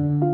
I don't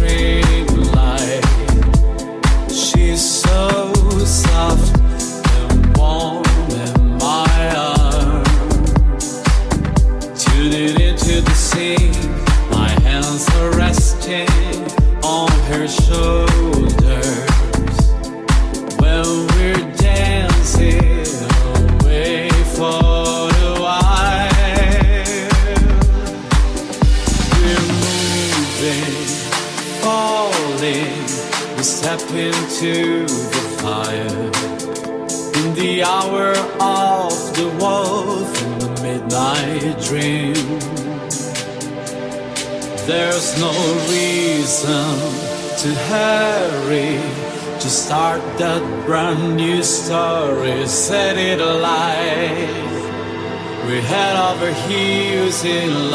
the heels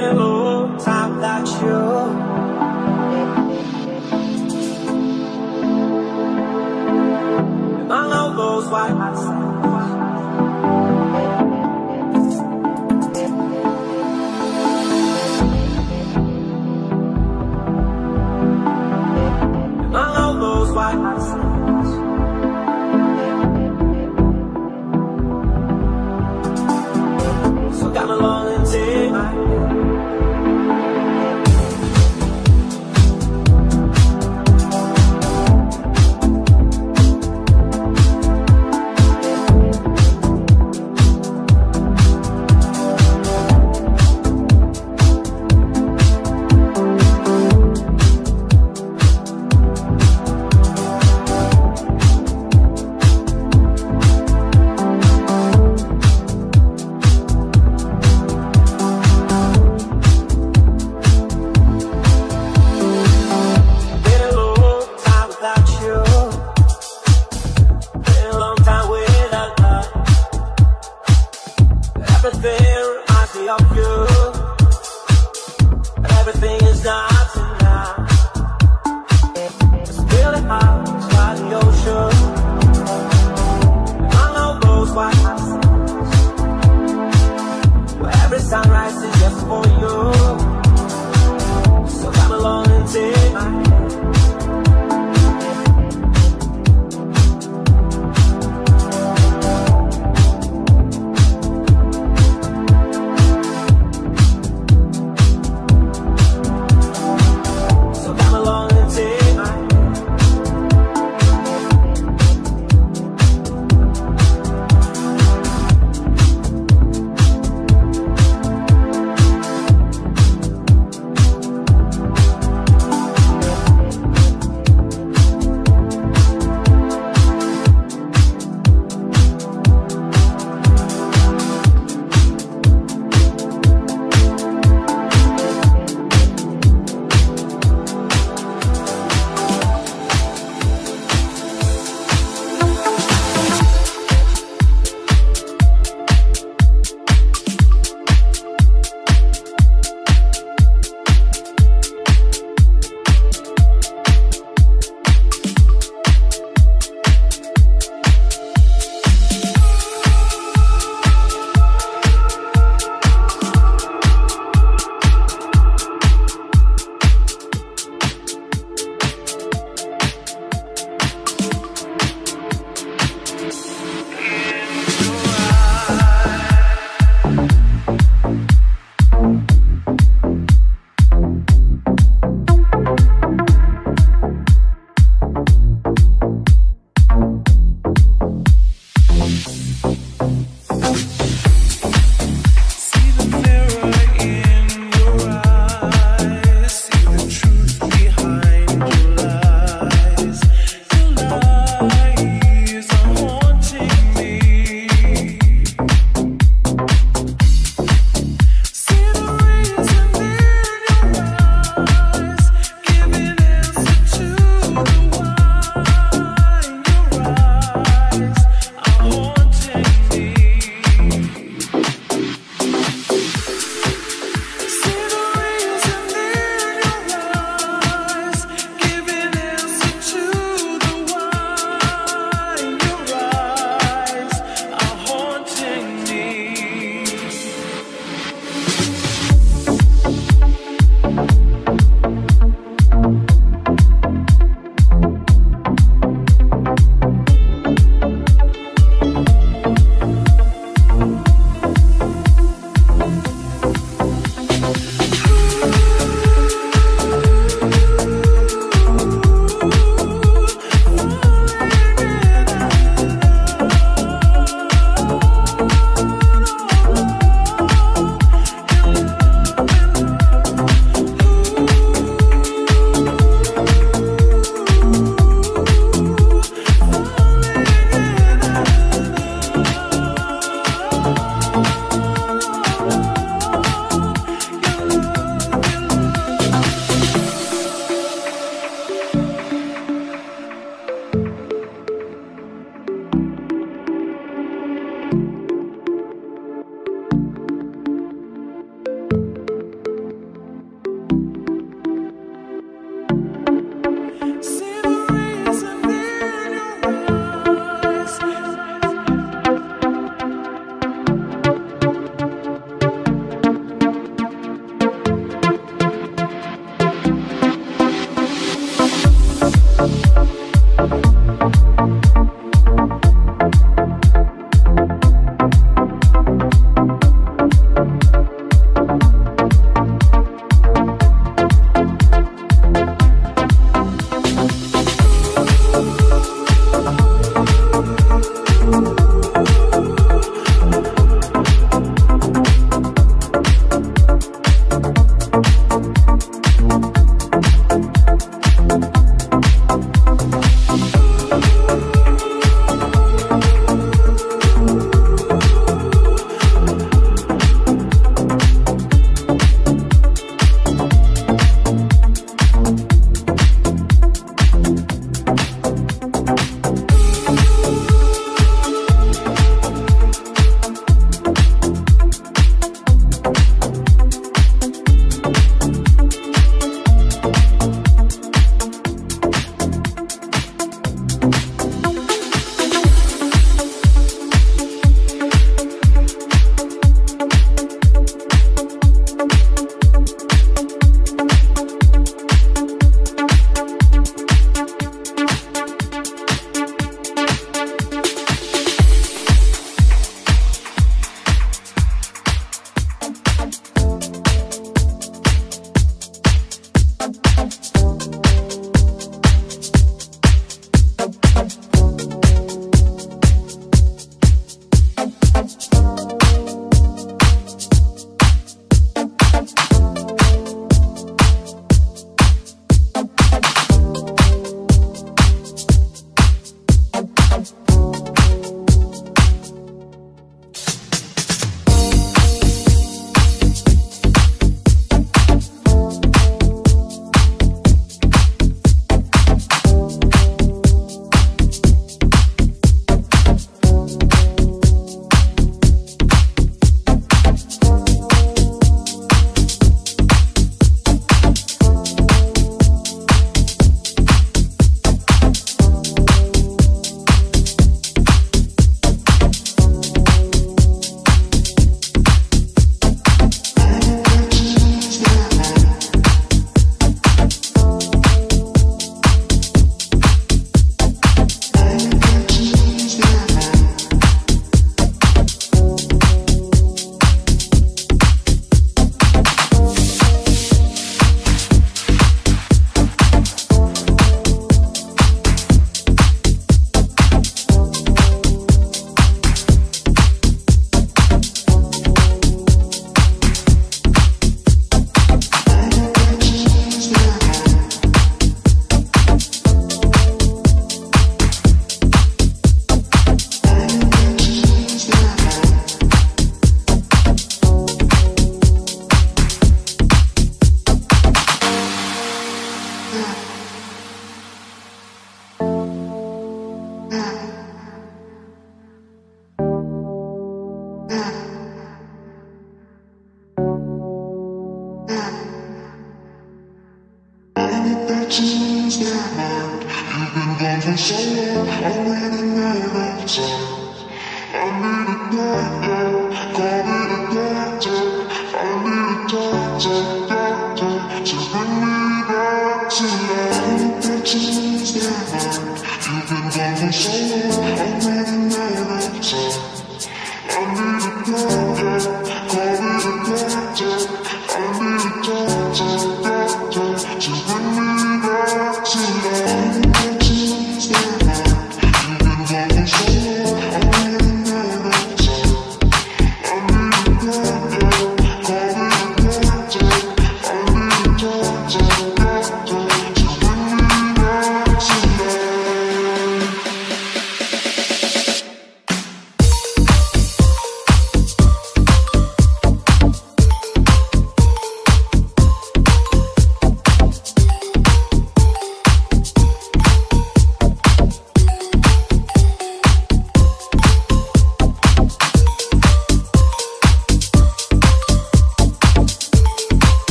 memory.